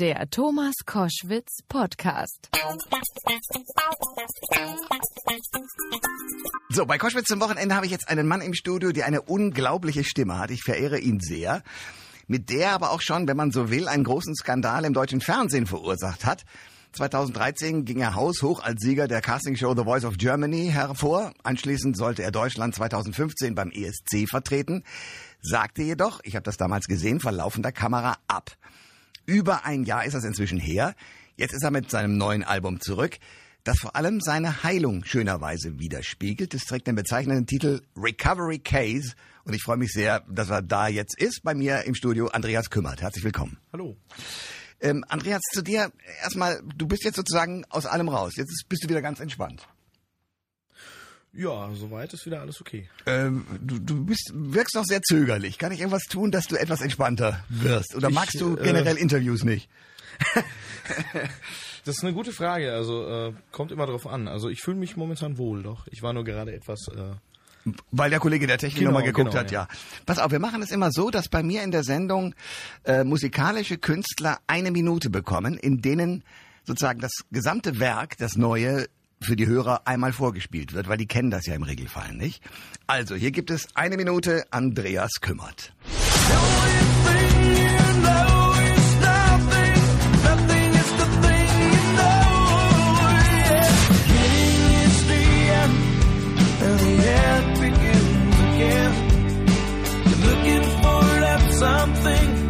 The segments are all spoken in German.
Der Thomas Koschwitz Podcast. So, bei Koschwitz zum Wochenende habe ich jetzt einen Mann im Studio, der eine unglaubliche Stimme hat. Ich verehre ihn sehr. Mit der aber auch schon, wenn man so will, einen großen Skandal im deutschen Fernsehen verursacht hat. 2013 ging er haushoch als Sieger der Castingshow The Voice of Germany hervor. Anschließend sollte er Deutschland 2015 beim ESC vertreten, sagte jedoch, ich habe das damals gesehen, vor laufender Kamera ab. Über ein Jahr ist das inzwischen her. Jetzt ist er mit seinem neuen Album zurück, das vor allem seine Heilung schönerweise widerspiegelt. Es trägt den bezeichnenden Titel Recovery Case und ich freue mich sehr, dass er da jetzt ist. Bei mir im Studio Andreas Kümmert. Herzlich willkommen. Hallo. Ähm, Andreas, zu dir erstmal, du bist jetzt sozusagen aus allem raus. Jetzt bist du wieder ganz entspannt. Ja, soweit ist wieder alles okay. Ähm, du, du bist, wirkst noch sehr zögerlich. Kann ich irgendwas tun, dass du etwas entspannter wirst? Oder Ich, magst du äh, generell Interviews nicht? Das ist eine gute Frage, also äh, kommt immer drauf an. Also ich fühle mich momentan wohl, doch. Ich war nur gerade etwas... Äh, Weil der Kollege der Technik Genau, nochmal geguckt genau, hat, ja. ja. Pass auf, wir machen es immer so, dass bei mir in der Sendung äh, musikalische Künstler eine Minute bekommen, in denen sozusagen das gesamte Werk, das neue, für die Hörer einmal vorgespielt wird, weil die kennen das ja im Regelfall nicht. Also, hier gibt es eine Minute Andreas Kümmert. Something.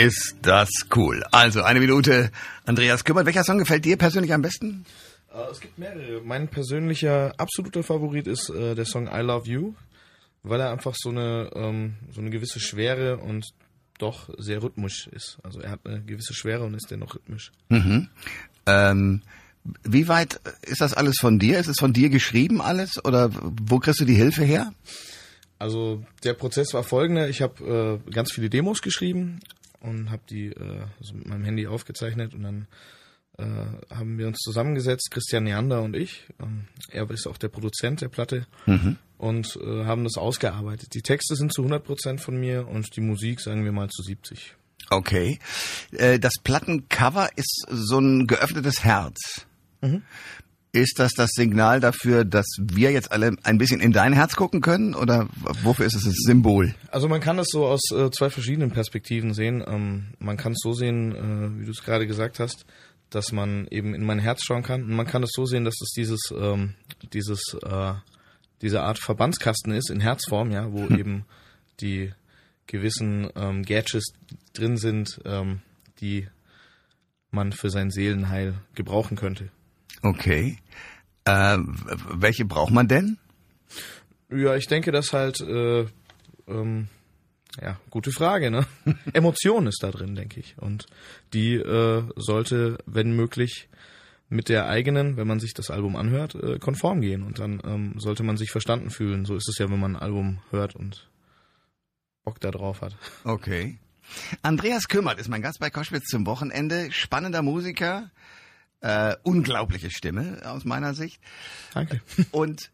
Ist das cool. Also, eine Minute Andreas Kümmert. Welcher Song gefällt dir persönlich am besten? äh, es gibt mehrere. Mein persönlicher absoluter Favorit ist äh, der Song I Love You, weil er einfach so eine, ähm, so eine gewisse Schwere und doch sehr rhythmisch ist. Also er hat eine gewisse Schwere und ist dennoch rhythmisch. Ähm, wie weit ist das alles von dir? Ist es von dir geschrieben alles? Oder wo kriegst du die Hilfe her? Also der Prozess war folgender. Ich habe äh, ganz viele Demos geschrieben und habe die äh, also mit meinem Handy aufgezeichnet und dann äh, haben wir uns zusammengesetzt, Christian Neander und ich. Ähm, er ist auch der Produzent der Platte und äh, haben das ausgearbeitet. Die Texte sind zu 100% von mir und die Musik, sagen wir mal, zu 70. Okay. Äh, Das Plattencover ist so ein geöffnetes Herz. Ist das das Signal dafür, dass wir jetzt alle ein bisschen in dein Herz gucken können? Oder wofür ist es das Symbol? Also man kann das so aus äh, zwei verschiedenen Perspektiven sehen. Ähm, man kann es so sehen, äh, wie du es gerade gesagt hast, dass man eben in mein Herz schauen kann. Und man kann es so sehen, dass es dieses, ähm, dieses, äh, diese Art Verbandskasten ist in Herzform, ja, wo eben die gewissen ähm, Gadgets drin sind, ähm, die man für sein Seelenheil gebrauchen könnte. Okay. Äh, welche braucht man denn? Ja, ich denke, dass halt, äh, ähm, ja, gute Frage, ne? Emotion ist da drin, denke ich. Und die äh, sollte, wenn möglich, mit der eigenen, wenn man sich das Album anhört, äh, konform gehen. Und dann ähm, sollte man sich verstanden fühlen. So ist es ja, wenn man ein Album hört und Bock da drauf hat. Okay. Andreas Kümmert ist mein Gast bei Koschwitz zum Wochenende. Spannender Musiker, äh, unglaubliche Stimme aus meiner Sicht. Danke. Und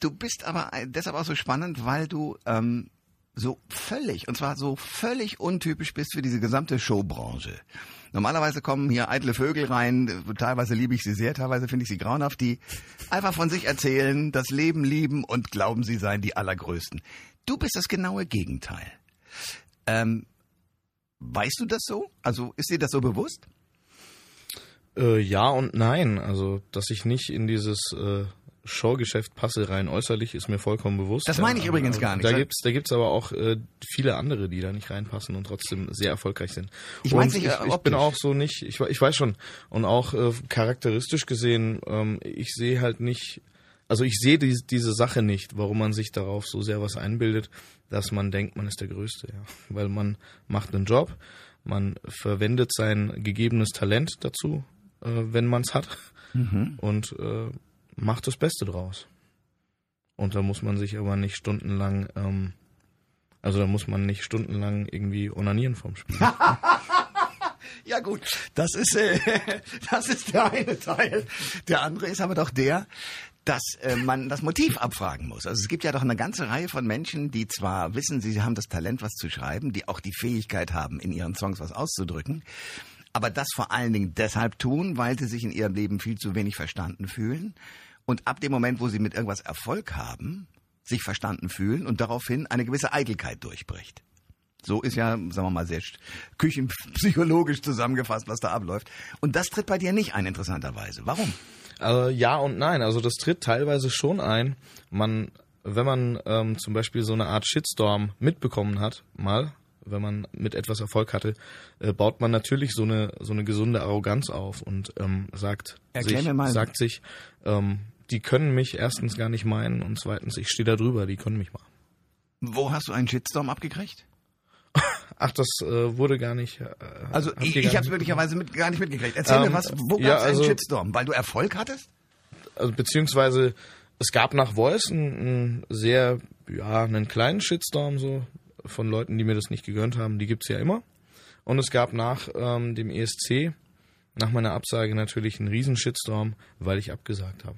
du bist aber deshalb auch so spannend, weil du ähm, so völlig, und zwar so völlig untypisch bist für diese gesamte Showbranche. Normalerweise kommen hier eitle Vögel rein, teilweise liebe ich sie sehr, teilweise finde ich sie grauenhaft, die einfach von sich erzählen, das Leben lieben und glauben, sie seien die Allergrößten. Du bist das genaue Gegenteil. Ähm, weißt du das so? Also ist dir das so bewusst? Äh, ja und nein. Also, dass ich nicht in dieses äh, Showgeschäft passe rein äußerlich, ist mir vollkommen bewusst. Das meine ich Ja, übrigens gar nicht. Da gibt's, da gibt's aber auch äh, viele andere, die da nicht reinpassen und trotzdem sehr erfolgreich sind. Ich Und mein's nicht, ich, äh, ich bin auch so nicht, ich, ich weiß schon. Und auch äh, charakteristisch gesehen, ähm, ich sehe halt nicht, also ich sehe diese, diese Sache nicht, warum man sich darauf so sehr was einbildet, dass man denkt, man ist der Größte. Ja. Weil man macht einen Job, man verwendet sein gegebenes Talent dazu, äh, wenn man es hat, und äh, macht das Beste draus. Und da muss man sich aber nicht stundenlang, ähm, also da muss man nicht stundenlang irgendwie onanieren vom Spiel. Ja gut, das ist, äh, das ist der eine Teil. Der andere ist aber doch der, dass äh, man das Motiv abfragen muss. Also es gibt ja doch eine ganze Reihe von Menschen, die zwar wissen, sie haben das Talent, was zu schreiben, die auch die Fähigkeit haben, in ihren Songs was auszudrücken, aber das vor allen Dingen deshalb tun, weil sie sich in ihrem Leben viel zu wenig verstanden fühlen und ab dem Moment, wo sie mit irgendwas Erfolg haben, sich verstanden fühlen und daraufhin eine gewisse Eitelkeit durchbricht. So ist ja, sagen wir mal, sehr küchenpsychologisch zusammengefasst, was da abläuft. Und das tritt bei dir nicht ein, interessanterweise. Warum? Äh, ja und nein. Also das tritt teilweise schon ein. Man, wenn man ähm, zum Beispiel so eine Art Shitstorm mitbekommen hat, mal, wenn man mit etwas Erfolg hatte, äh, baut man natürlich so eine so eine gesunde Arroganz auf und ähm, sagt Erklär sich, mir mal. sagt sich, ähm, die können mich erstens gar nicht meinen und zweitens, ich stehe da drüber, die können mich mal. Wo hast du einen Shitstorm abgekriegt? Ach, das äh, wurde gar nicht. Äh, Also ich, ich habe es möglicherweise mit, gar nicht mitgekriegt. Erzähl Ähm, mir was, wo gab es ja, einen also- Shitstorm? Weil du Erfolg hattest? also beziehungsweise es gab nach Voice einen, einen sehr, ja, einen kleinen Shitstorm so von Leuten, die mir das nicht gegönnt haben. Die gibt's ja immer. Und es gab nach ähm, dem ESC, nach meiner Absage natürlich einen riesen Shitstorm, weil ich abgesagt habe.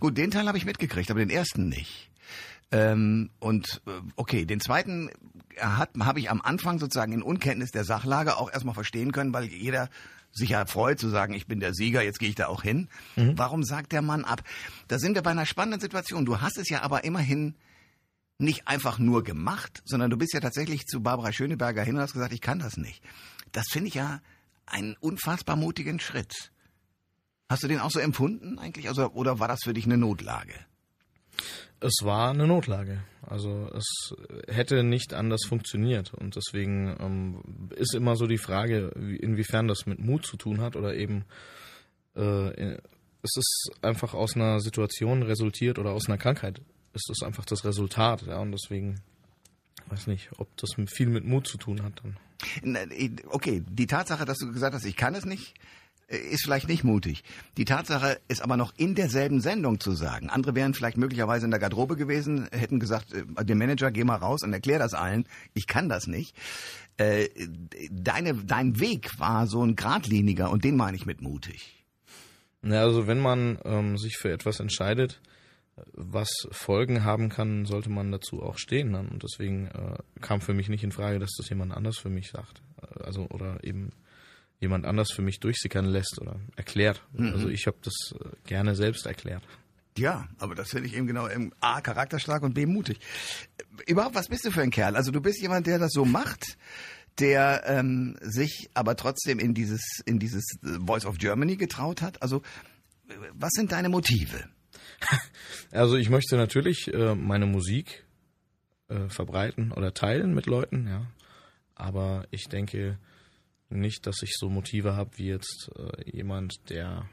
Gut, den Teil habe ich mitgekriegt, aber den ersten nicht. Ähm, und äh, okay, den zweiten hat habe ich am Anfang sozusagen in Unkenntnis der Sachlage auch erstmal verstehen können, weil jeder sich ja freut zu sagen, ich bin der Sieger, jetzt gehe ich da auch hin. Warum sagt der Mann ab? Da sind wir bei einer spannenden Situation. Du hast es ja aber immerhin nicht einfach nur gemacht, sondern du bist ja tatsächlich zu Barbara Schöneberger hin und hast gesagt, ich kann das nicht. Das finde ich ja einen unfassbar mutigen Schritt. Hast du den auch so empfunden eigentlich? Also, oder war das für dich eine Notlage? Es war eine Notlage. Also es hätte nicht anders funktioniert. Und deswegen ähm, ist immer so die Frage, wie- inwiefern das mit Mut zu tun hat oder eben äh, es ist einfach aus einer Situation resultiert oder aus einer Krankheit ist das einfach das Resultat. Ja, und deswegen weiß nicht, ob das viel mit Mut zu tun hat dann. Na, Okay, die Tatsache, dass du gesagt hast, ich kann es nicht, äh, ist vielleicht nicht mutig. Die Tatsache ist aber noch in derselben Sendung zu sagen. Andere wären vielleicht möglicherweise in der Garderobe gewesen, hätten gesagt, äh, dem Manager, geh mal raus und erklär das allen. Ich kann das nicht. Äh, Deine, dein Weg war so ein geradliniger und den meine ich mit mutig. Ja, also wenn man ähm, sich für etwas entscheidet, was Folgen haben kann, sollte man dazu auch stehen. Dann. Und deswegen äh, kam für mich nicht in Frage, dass das jemand anders für mich sagt. Äh, Also oder eben jemand anders für mich durchsickern lässt oder erklärt. Also ich habe das äh, gerne selbst erklärt. Ja, aber das finde ich eben genau im A, charakterstark und B, mutig. Äh, Überhaupt, was bist du für ein Kerl? Also du bist jemand, der das so macht, der ähm, sich aber trotzdem in dieses, in dieses Voice of Germany getraut hat. Also was sind deine Motive? Also ich möchte natürlich äh, meine Musik äh, verbreiten oder teilen mit Leuten, ja. Aber ich denke nicht, dass ich so Motive habe wie jetzt äh, jemand, der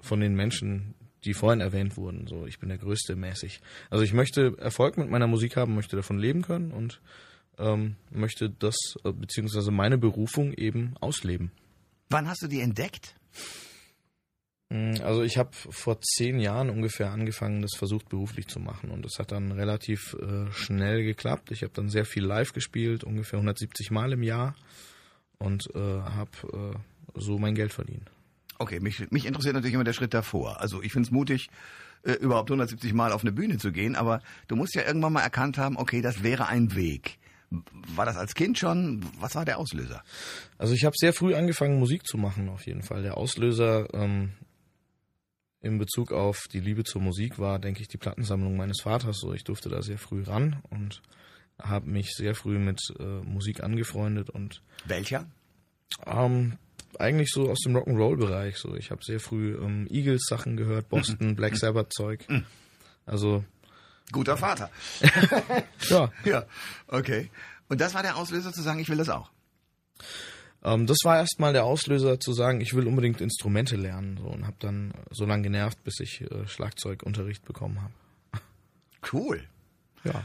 von den Menschen, die vorhin erwähnt wurden, so ich bin der Größte mäßig. Also ich möchte Erfolg mit meiner Musik haben, möchte davon leben können und ähm, möchte das äh, beziehungsweise meine Berufung eben ausleben. Wann hast du die entdeckt? Mm, Also ich habe vor zehn Jahren ungefähr angefangen, das versucht beruflich zu machen und das hat dann relativ äh, schnell geklappt. Ich habe dann sehr viel live gespielt, ungefähr 170 Mal im Jahr und äh, habe äh, so mein Geld verdient. Okay, mich, mich interessiert natürlich immer der Schritt davor. Also ich finde es mutig, äh, überhaupt 170 Mal auf eine Bühne zu gehen, aber du musst ja irgendwann mal erkannt haben, okay, das wäre ein Weg. War das als Kind schon? Was war der Auslöser? Also ich habe sehr früh angefangen, Musik zu machen, auf jeden Fall. Der Auslöser ähm, in Bezug auf die Liebe zur Musik war, denke ich, die Plattensammlung meines Vaters. So, ich durfte da sehr früh ran und habe mich sehr früh mit äh, Musik angefreundet und Welcher? Ähm, eigentlich so aus dem Rock'n'Roll-Bereich. So, ich habe sehr früh ähm, Eagles-Sachen gehört, Boston, Black Sabbath-Zeug. Also Guter Vater. ja, ja, okay. Und das war der Auslöser zu sagen, ich will das auch. Ähm, das war erstmal der Auslöser zu sagen, ich will unbedingt Instrumente lernen. So, und habe dann so lange genervt, bis ich äh, Schlagzeugunterricht bekommen habe. Cool. Ja.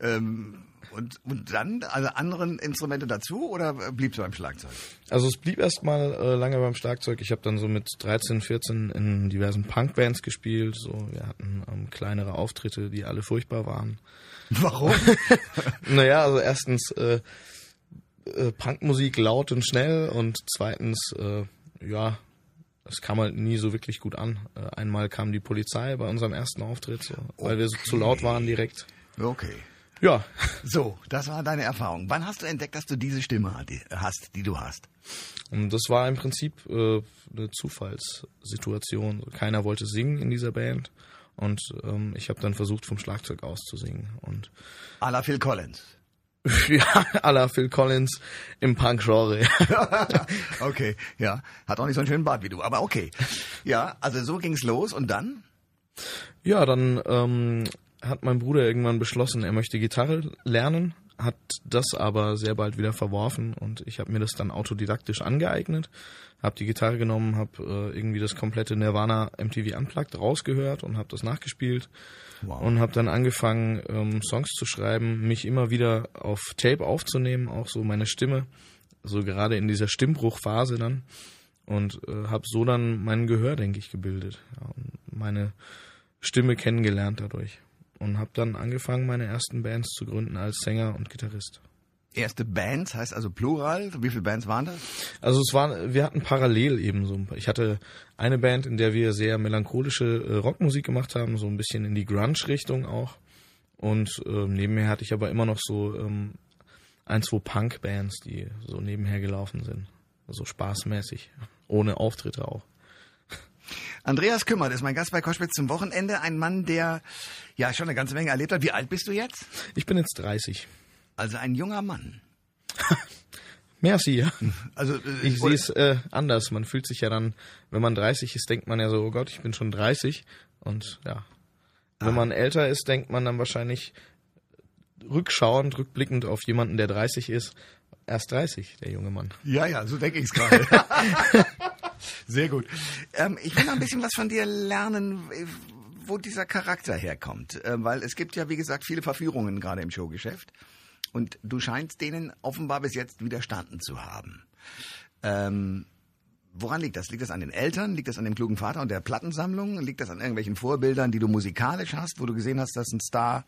Ähm, und, und dann, also anderen Instrumente dazu oder bliebst du beim Schlagzeug? Also es blieb erstmal äh, lange beim Schlagzeug. Ich habe dann so mit 13, 14 in diversen Punkbands gespielt. So, wir hatten ähm, kleinere Auftritte, die alle furchtbar waren. Warum? Naja, also erstens äh, äh, Punkmusik laut und schnell und zweitens, äh, ja, das kam halt nie so wirklich gut an. Äh, einmal kam die Polizei bei unserem ersten Auftritt, so, weil wir so zu laut waren direkt. okay. Ja, So, das war deine Erfahrung. Wann hast du entdeckt, dass du diese Stimme hast, die du hast? und das war im Prinzip äh, eine Zufallssituation. Keiner wollte singen in dieser Band und ähm, ich habe dann versucht, vom Schlagzeug aus zu singen. Und A la Phil Collins. ja, à la Phil Collins im Punk-Genre. okay, ja. Hat auch nicht so einen schönen Bart wie du, aber okay. Ja, also so ging's los und dann? Ja, dann ähm, hat mein Bruder irgendwann beschlossen, er möchte Gitarre lernen, hat das aber sehr bald wieder verworfen und ich habe mir das dann autodidaktisch angeeignet, habe die Gitarre genommen, habe äh, irgendwie das komplette Nirvana MTV Unplugged rausgehört und habe das nachgespielt Wow. und habe dann angefangen ähm, Songs zu schreiben, mich immer wieder auf Tape aufzunehmen, auch so meine Stimme, so gerade in dieser Stimmbruchphase dann und äh, habe so dann mein Gehör, denke ich, gebildet ja, und meine Stimme kennengelernt dadurch und habe dann angefangen, meine ersten Bands zu gründen als Sänger und Gitarrist. Erste Bands heißt also Plural. Wie viele Bands waren das? Also es war, wir hatten parallel eben so. ein paar- Ich hatte eine Band, in der wir sehr melancholische äh, Rockmusik gemacht haben, so ein bisschen in die Grunge-Richtung auch. Und ähm, nebenher hatte ich aber immer noch so ähm, ein, zwei Punk-Bands, die so nebenher gelaufen sind. So spaßmäßig, ohne Auftritte auch. Andreas Kümmert ist mein Gast bei Koschwitz zum Wochenende. Ein Mann, der ja schon eine ganze Menge erlebt hat. Wie alt bist du jetzt? Ich bin jetzt 30. Also ein junger Mann. Merci, ja. Also äh, Ich sehe es äh, anders. Man fühlt sich ja dann, wenn man 30 ist, denkt man ja so, oh Gott, ich bin schon 30. Und ja, wenn man älter ist, denkt man dann wahrscheinlich rückschauend, rückblickend auf jemanden, der 30 ist, erst 30, der junge Mann. Ja, ja, so denke ich es gerade. Sehr gut. Ähm, ich will noch ein bisschen was von dir lernen, äh, wo dieser Charakter herkommt. Äh, weil es gibt ja, wie gesagt, viele Verführungen gerade im Showgeschäft. Und du scheinst denen offenbar bis jetzt widerstanden zu haben. Ähm, woran liegt das? Liegt das an den Eltern? Liegt das an dem klugen Vater und der Plattensammlung? Liegt das an irgendwelchen Vorbildern, die du musikalisch hast, wo du gesehen hast, dass ein Star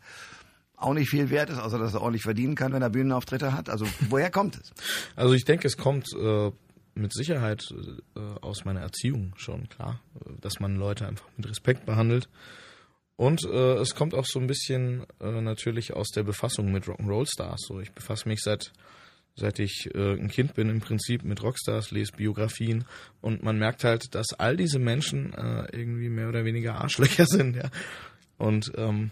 auch nicht viel wert ist, außer dass er ordentlich verdienen kann, wenn er Bühnenauftritte hat? Also woher kommt es? Also ich denke, es kommt äh, mit Sicherheit äh, aus meiner Erziehung schon, klar, äh, dass man Leute einfach mit Respekt behandelt. Und äh, es kommt auch so ein bisschen äh, natürlich aus der Befassung mit Rock'n'Roll-Stars. So, ich befasse mich seit seit ich äh, ein Kind bin im Prinzip mit Rockstars, lese Biografien und man merkt halt, dass all diese Menschen äh, irgendwie mehr oder weniger Arschlöcher sind, ja. Und ähm,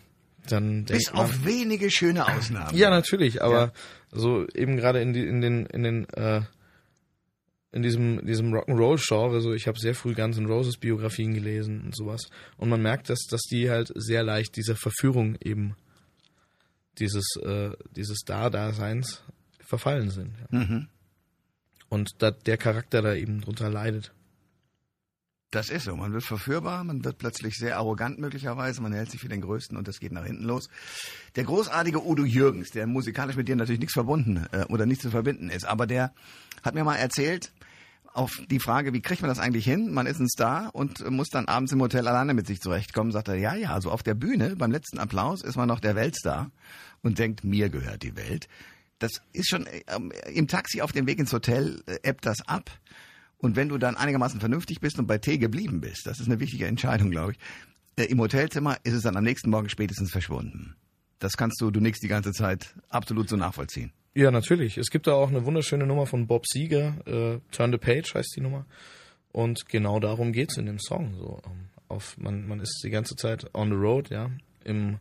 dann Bis man, auf wenige schöne Ausnahmen. ja, natürlich, aber Ja. so eben gerade in, die, in den in den äh, in diesem diesem Rock'n'Roll Genre, so ich habe sehr früh Guns N' Roses Biografien gelesen und sowas und man merkt, dass dass die halt sehr leicht dieser Verführung eben dieses äh, dieses Da-Daseins verfallen sind. Ja. Mhm. Und da der Charakter da eben drunter leidet. Das ist so. Man wird verführbar, man wird plötzlich sehr arrogant möglicherweise, man hält sich für den Größten und das geht nach hinten los. Der großartige Udo Jürgens, der musikalisch mit dir natürlich nichts verbunden äh, oder nichts zu verbinden ist, aber der hat mir mal erzählt, auf die Frage, wie kriegt man das eigentlich hin? Man ist ein Star und muss dann abends im Hotel alleine mit sich zurechtkommen, sagt er, ja, ja, also auf der Bühne, beim letzten Applaus ist man noch der Weltstar und denkt, mir gehört die Welt. Das ist schon äh, ähm, im Taxi auf dem Weg ins Hotel äh, das ab. Und wenn du dann einigermaßen vernünftig bist und bei T geblieben bist, das ist eine wichtige Entscheidung, glaube ich, äh, im Hotelzimmer ist es dann am nächsten Morgen spätestens verschwunden. Das kannst du, du nix die ganze Zeit absolut so nachvollziehen. Ja, natürlich. Es gibt da auch eine wunderschöne Nummer von Bob Seger, äh, Turn the Page heißt die Nummer. Und genau darum geht's in dem Song. So, ähm, auf, man, man ist die ganze Zeit on the road, ja, im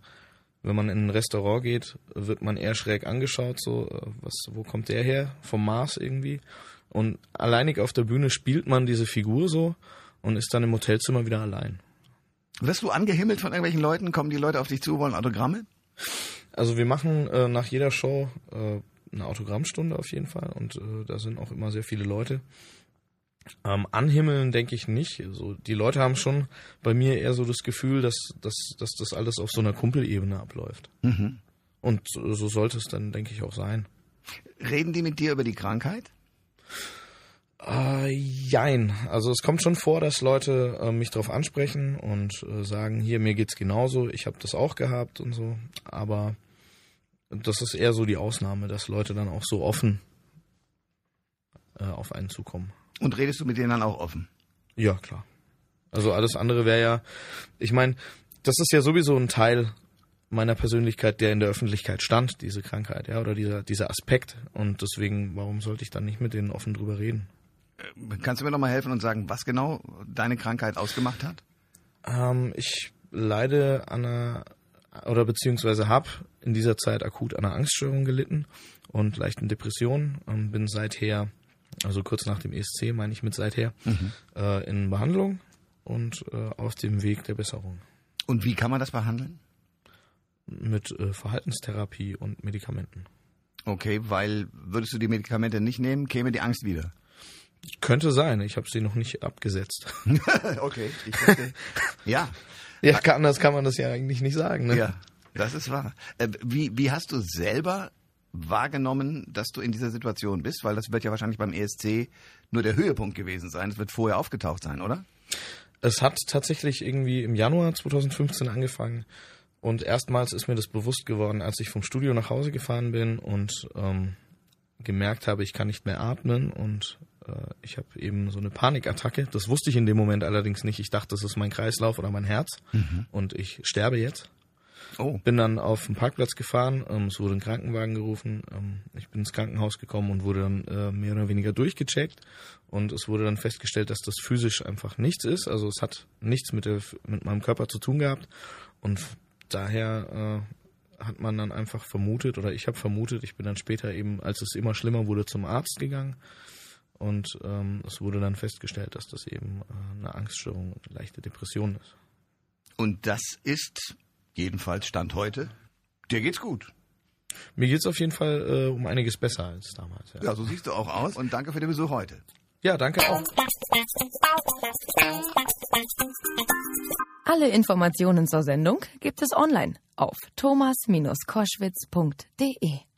Wenn man in ein Restaurant geht, wird man eher schräg angeschaut, so, äh, was, wo kommt der her? Vom Mars irgendwie. Und alleinig auf der Bühne spielt man diese Figur so und ist dann im Hotelzimmer wieder allein. Wirst du angehimmelt von irgendwelchen Leuten? Kommen die Leute auf dich zu, wollen Autogramme? Also wir machen äh, nach jeder Show äh, eine Autogrammstunde auf jeden Fall und äh, da sind auch immer sehr viele Leute. Ähm, anhimmeln denke ich nicht. Also die Leute haben schon bei mir eher so das Gefühl, dass, dass, dass das alles auf so einer Kumpelebene abläuft. Mhm. Und so so sollte es dann, denke ich, auch sein. Reden die mit dir über die Krankheit? Äh, jein. Also es kommt schon vor, dass Leute äh, mich darauf ansprechen und äh, sagen, hier, mir geht's genauso, ich habe das auch gehabt und so. Aber das ist eher so die Ausnahme, dass Leute dann auch so offen äh, auf einen zukommen. Und redest du mit denen dann auch offen? Ja, klar. Also alles andere wäre ja, ich meine, das ist ja sowieso ein Teil meiner Persönlichkeit, der in der Öffentlichkeit stand, diese Krankheit, ja, oder dieser, dieser Aspekt. Und deswegen, warum sollte ich dann nicht mit denen offen drüber reden? Kannst du mir noch mal helfen und sagen, was genau deine Krankheit ausgemacht hat? Ähm, ich leide an einer, oder beziehungsweise habe in dieser Zeit akut an einer Angststörung gelitten und leichten Depressionen. Ähm, bin seither, also kurz nach dem ESC meine ich mit seither, äh, in Behandlung und äh, auf dem Weg der Besserung. Und wie kann man das behandeln? Mit äh, Verhaltenstherapie und Medikamenten. Okay, weil würdest du die Medikamente nicht nehmen, käme die Angst wieder. Könnte sein, ich habe sie noch nicht abgesetzt. okay, ich verstehe. ja, ja, kann, anders kann man das ja eigentlich nicht sagen. Ne? ja, das ist wahr. Äh, wie, wie hast du selber wahrgenommen, dass du in dieser Situation bist? Weil das wird ja wahrscheinlich beim ESC nur der Höhepunkt gewesen sein. Es wird vorher aufgetaucht sein, oder? Es hat tatsächlich irgendwie im Januar 2015 angefangen und erstmals ist mir das bewusst geworden, als ich vom Studio nach Hause gefahren bin und ähm, gemerkt habe, ich kann nicht mehr atmen und ich habe eben so eine Panikattacke. Das wusste ich in dem Moment allerdings nicht. Ich dachte, das ist mein Kreislauf oder mein Herz. Und ich sterbe jetzt. Oh, Bin dann auf den Parkplatz gefahren, ähm, es wurde ein Krankenwagen gerufen, ähm, ich bin ins Krankenhaus gekommen und wurde dann äh, mehr oder weniger durchgecheckt. Und es wurde dann festgestellt, dass das physisch einfach nichts ist, also es hat nichts mit, der, mit meinem Körper zu tun gehabt. Und daher äh, hat man dann einfach vermutet oder ich habe vermutet, ich bin dann später eben, als es immer schlimmer wurde, zum Arzt gegangen und ähm, es wurde dann festgestellt, dass das eben äh, eine Angststörung und eine leichte Depression ist. und das ist jedenfalls Stand heute. Dir geht's gut. Mir geht's auf jeden Fall äh, um einiges besser als damals. Ja, Ja, so siehst du auch aus. Und danke für den Besuch heute. ja danke auch. Alle Informationen zur Sendung gibt es online auf thomas-koschwitz.de.